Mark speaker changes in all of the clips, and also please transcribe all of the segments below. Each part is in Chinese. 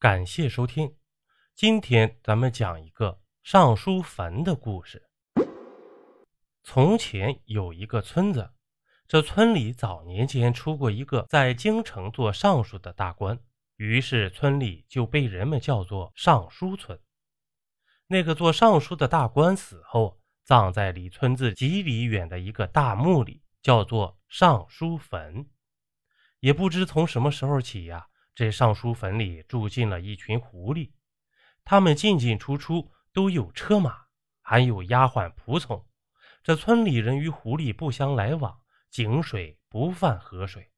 Speaker 1: 感谢收听。今天咱们讲一个尚书坟的故事。从前有一个村子，这村里早年间出过一个在京城做尚书的大官，于是村里就被人们叫做尚书村。那个做尚书的大官死后，葬在离村子几里远的一个大墓里，叫做尚书坟。也不知从什么时候起呀。这尚书坟里住进了一群狐狸，他们进进出出都有车马，还有丫鬟仆从。这村里人与狐狸不相来往，井水不犯河水。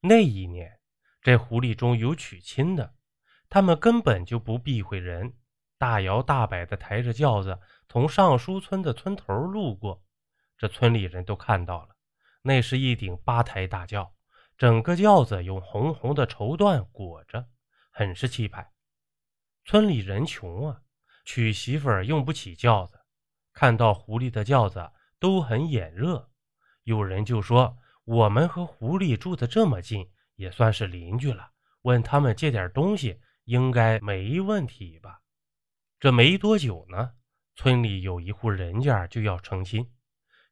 Speaker 1: 那一年，这狐狸中有娶亲的，他们根本就不避讳人，大摇大摆地抬着轿子从尚书村的村头路过。这村里人都看到了，那是一顶八抬大轿。整个轿子用红红的绸缎裹着，很是气派。村里人穷啊，娶媳妇用不起轿子，看到狐狸的轿子都很眼热。有人就说：“我们和狐狸住的这么近，也算是邻居了，问他们借点东西，应该没问题吧？”这没多久呢，村里有一户人家就要成亲，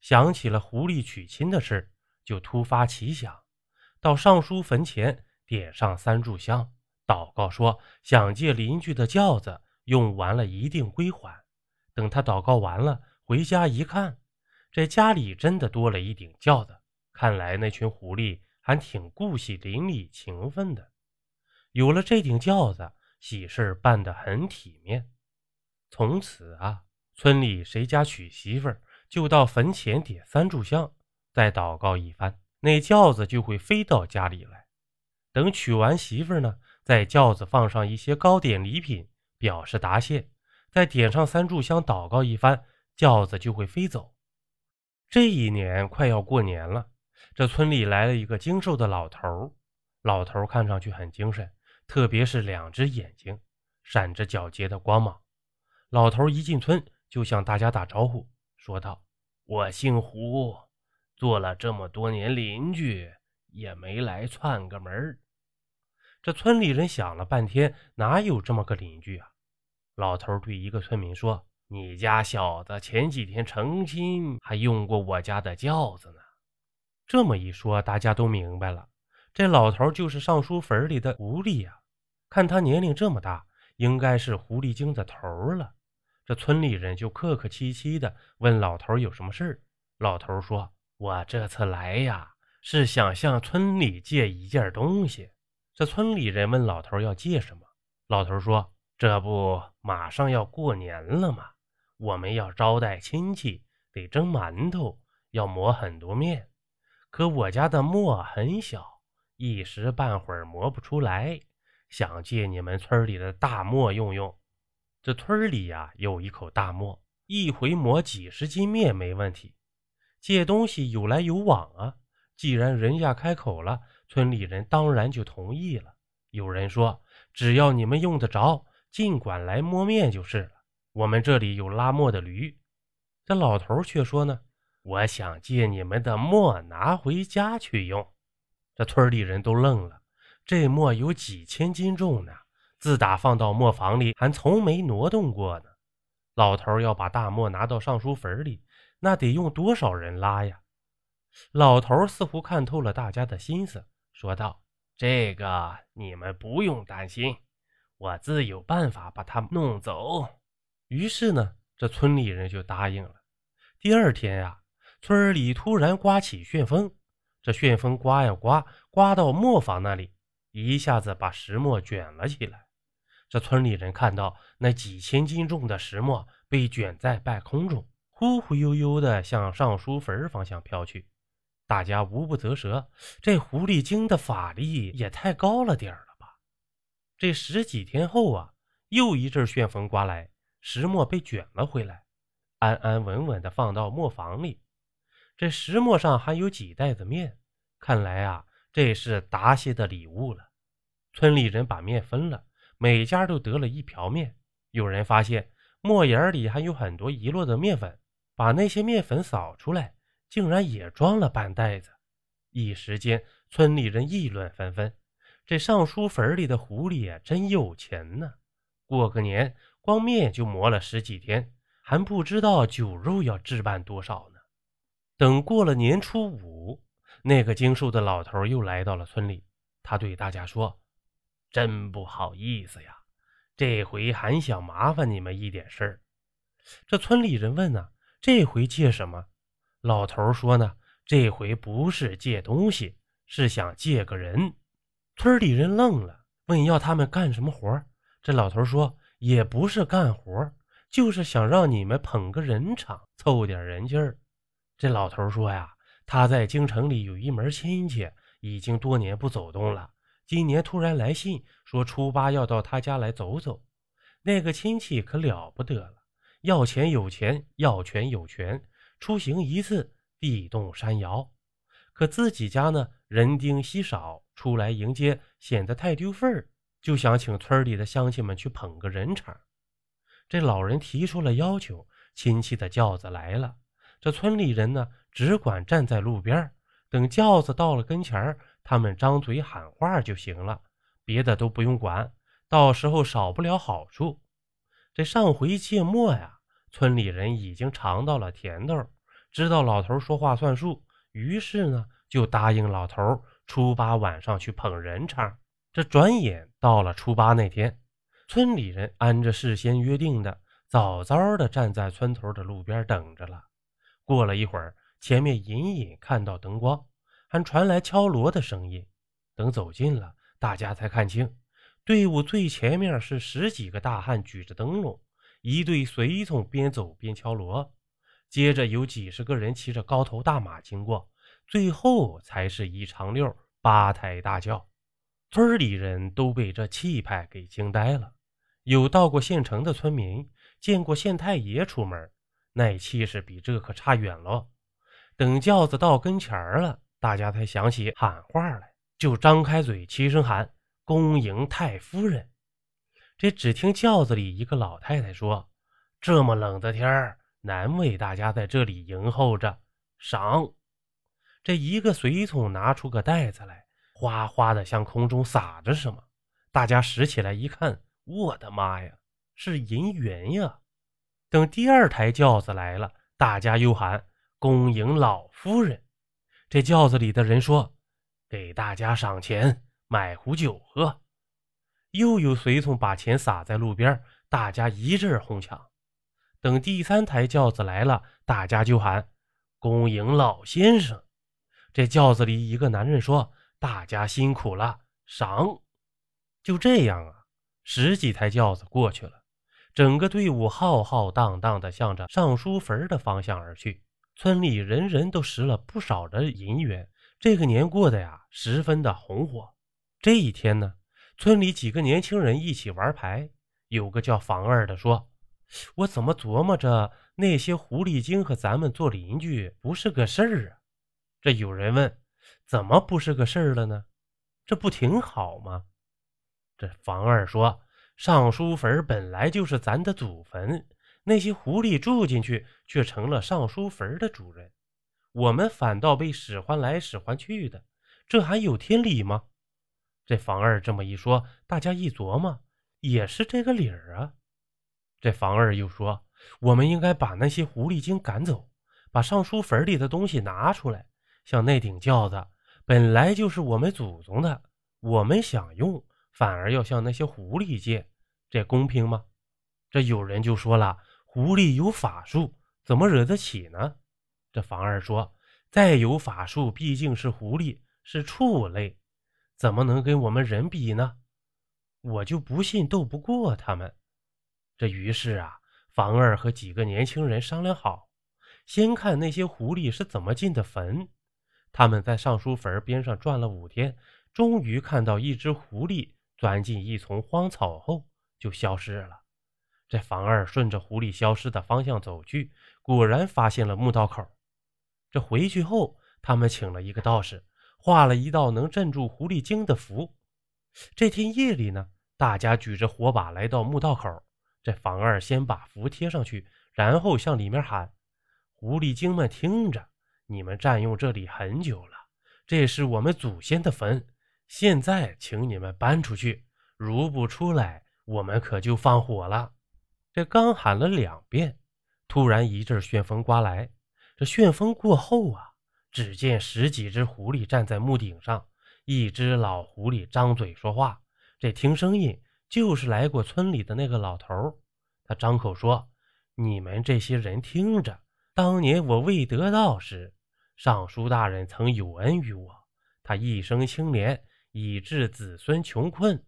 Speaker 1: 想起了狐狸娶亲的事，就突发奇想。到尚书坟前点上三炷香，祷告说想借邻居的轿子，用完了一定归还。等他祷告完了，回家一看，这家里真的多了一顶轿子。看来那群狐狸还挺顾惜邻里情分的。有了这顶轿子，喜事办得很体面。从此啊，村里谁家娶媳妇，就到坟前点三炷香，再祷告一番。那轿子就会飞到家里来，等娶完媳妇呢，在轿子放上一些糕点礼品，表示答谢，再点上三炷香，祷告一番，轿子就会飞走。这一年快要过年了，这村里来了一个精瘦的老头老头看上去很精神，特别是两只眼睛闪着皎洁的光芒。老头一进村就向大家打招呼，说道：“我姓胡。”做了这么多年邻居，也没来串个门这村里人想了半天，哪有这么个邻居啊？老头对一个村民说：“你家小子前几天成亲，还用过我家的轿子呢。”这么一说，大家都明白了，这老头就是尚书坟里的狐狸呀。看他年龄这么大，应该是狐狸精的头了。这村里人就客客气气的问老头有什么事儿老头说。我这次来呀，是想向村里借一件东西。这村里人问老头要借什么，老头说：“这不马上要过年了吗？我们要招待亲戚，得蒸馒头，要磨很多面。可我家的磨很小，一时半会儿磨不出来，想借你们村里的大磨用用。这村里呀，有一口大磨，一回磨几十斤面没问题。”借东西有来有往啊！既然人家开口了，村里人当然就同意了。有人说：“只要你们用得着，尽管来摸面就是了。”我们这里有拉磨的驴。这老头却说呢：“我想借你们的磨拿回家去用。”这村里人都愣了。这磨有几千斤重呢，自打放到磨坊里，还从没挪动过呢。老头要把大磨拿到尚书坟里。那得用多少人拉呀？老头似乎看透了大家的心思，说道：“这个你们不用担心，我自有办法把他弄走。”于是呢，这村里人就答应了。第二天呀，村里突然刮起旋风，这旋风刮呀刮，刮到磨坊那里，一下子把石磨卷了起来。这村里人看到那几千斤重的石磨被卷在半空中。忽忽悠悠地向尚书坟方向飘去，大家无不啧舌。这狐狸精的法力也太高了点儿了吧！这十几天后啊，又一阵旋风刮来，石磨被卷了回来，安安稳稳地放到磨坊里。这石磨上还有几袋子面，看来啊，这是答谢的礼物了。村里人把面分了，每家都得了一瓢面。有人发现磨眼里还有很多遗落的面粉。把那些面粉扫出来，竟然也装了半袋子。一时间，村里人议论纷纷。这尚书坟里的狐狸，真有钱呢！过个年，光面就磨了十几天，还不知道酒肉要置办多少呢。等过了年初五，那个精瘦的老头又来到了村里，他对大家说：“真不好意思呀，这回还想麻烦你们一点事儿。”这村里人问呢：“这回借什么？”老头说：“呢，这回不是借东西，是想借个人。”村里人愣了，问要他们干什么活这老头说：“也不是干活，就是想让你们捧个人场，凑点人气儿。”这老头说：“呀，他在京城里有一门亲戚，已经多年不走动了。今年突然来信说初八要到他家来走走。那个亲戚可了不得了，要钱有钱，要权有权，出行一次地动山摇。可自己家呢，人丁稀少。”出来迎接显得太丢份儿，就想请村里的乡亲们去捧个人场。这老人提出了要求，亲戚的轿子来了，这村里人呢只管站在路边，等轿子到了跟前儿他们张嘴喊话就行了，别的都不用管。到时候少不了好处。这上回芥末呀，村里人已经尝到了甜头，知道老头说话算数，于是呢就答应老头。初八晚上去捧人场，这转眼到了初八那天，村里人按着事先约定的，早早的站在村头的路边等着了。过了一会儿，前面隐隐看到灯光，还传来敲锣的声音。等走近了，大家才看清，队伍最前面是十几个大汉举着灯笼，一队随从边走边敲锣，接着有几十个人骑着高头大马经过。最后才是一长溜八抬大轿，村里人都被这气派给惊呆了。有到过县城的村民见过县太爷出门，那气势比这可差远了。等轿子到跟前儿了，大家才想起喊话来，就张开嘴齐声喊：“恭迎太夫人。”这只听轿子里一个老太太说：“这么冷的天儿，难为大家在这里迎候着，赏。”这一个随从拿出个袋子来，哗哗的向空中撒着什么。大家拾起来一看，我的妈呀，是银元呀！等第二台轿子来了，大家又喊恭迎老夫人。这轿子里的人说：“给大家赏钱，买壶酒喝。”又有随从把钱撒在路边，大家一阵哄抢。等第三台轿子来了，大家就喊恭迎老先生。这轿子里一个男人说：“大家辛苦了，赏。”就这样啊，十几台轿子过去了，整个队伍浩浩荡荡地向着尚书坟的方向而去。村里人人都拾了不少的银元，这个年过得呀，十分的红火。这一天呢，村里几个年轻人一起玩牌，有个叫房二的说：“我怎么琢磨着那些狐狸精和咱们做邻居不是个事儿啊？”这有人问：“怎么不是个事儿了呢？这不挺好吗？”这房二说：“尚书坟本来就是咱的祖坟，那些狐狸住进去，却成了尚书坟的主人，我们反倒被使唤来使唤去的，这还有天理吗？”这房二这么一说，大家一琢磨，也是这个理儿啊。这房二又说：“我们应该把那些狐狸精赶走，把尚书坟里的东西拿出来。”像那顶轿子本来就是我们祖宗的，我们想用，反而要向那些狐狸借，这公平吗？这有人就说了，狐狸有法术，怎么惹得起呢？这房二说，再有法术，毕竟是狐狸，是畜类，怎么能跟我们人比呢？我就不信斗不过他们。这于是啊，房二和几个年轻人商量好，先看那些狐狸是怎么进的坟。他们在尚书坟边上转了五天，终于看到一只狐狸钻进一丛荒草后就消失了。这房二顺着狐狸消失的方向走去，果然发现了墓道口。这回去后，他们请了一个道士，画了一道能镇住狐狸精的符。这天夜里呢，大家举着火把来到墓道口。这房二先把符贴上去，然后向里面喊：“狐狸精们听着。”你们占用这里很久了，这是我们祖先的坟，现在请你们搬出去，如不出来，我们可就放火了。”这刚喊了两遍，突然一阵旋风刮来。这旋风过后啊，只见十几只狐狸站在木顶上，一只老狐狸张嘴说话。这听声音就是来过村里的那个老头。他张口说：“你们这些人听着，当年我未得道时，尚书大人曾有恩于我，他一生清廉，以致子孙穷困。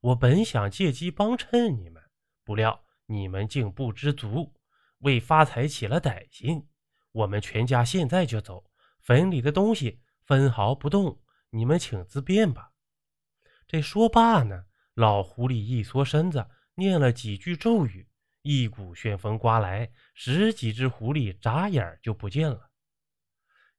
Speaker 1: 我本想借机帮衬你们，不料你们竟不知足，为发财起了歹心。”我们全家现在就走，坟里的东西分毫不动，你们请自便吧。这说罢呢，老狐狸一缩身子，念了几句咒语，一股旋风刮来，十几只狐狸眨眼就不见了。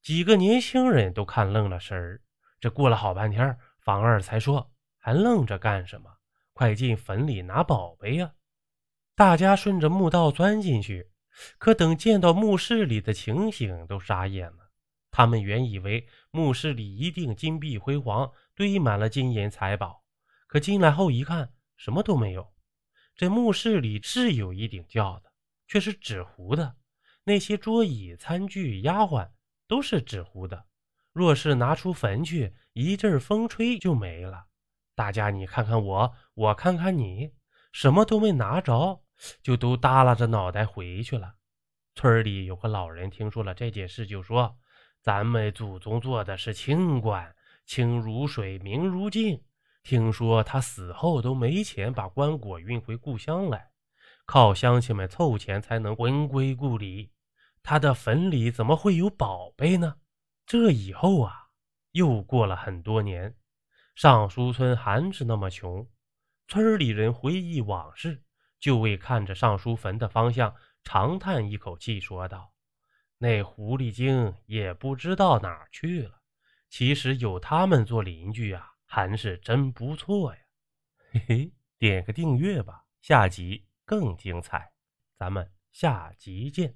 Speaker 1: 几个年轻人都看愣了神儿。这过了好半天，房二才说：“还愣着干什么？快进坟里拿宝贝呀！”大家顺着墓道钻进去。可等见到墓室里的情形，都傻眼了。他们原以为墓室里一定金碧辉煌，堆满了金银财宝。可进来后一看，什么都没有。这墓室里是有一顶轿子，却是纸糊的。那些桌椅、餐具、丫鬟都是纸糊的。若是拿出坟去，一阵风吹就没了。大家你看看我，我看看你，什么都没拿着。就都耷拉着脑袋回去了。村里有个老人听说了这件事，就说：“咱们祖宗做的是清官，清如水，明如镜。听说他死后都没钱把棺椁运回故乡来，靠乡亲们凑钱才能魂归故里。他的坟里怎么会有宝贝呢？”这以后啊，又过了很多年，尚书村还是那么穷。村里人回忆往事。就为看着尚书坟的方向，长叹一口气，说道：“那狐狸精也不知道哪儿去了。其实有他们做邻居啊，还是真不错呀。”嘿嘿，点个订阅吧，下集更精彩，咱们下集见。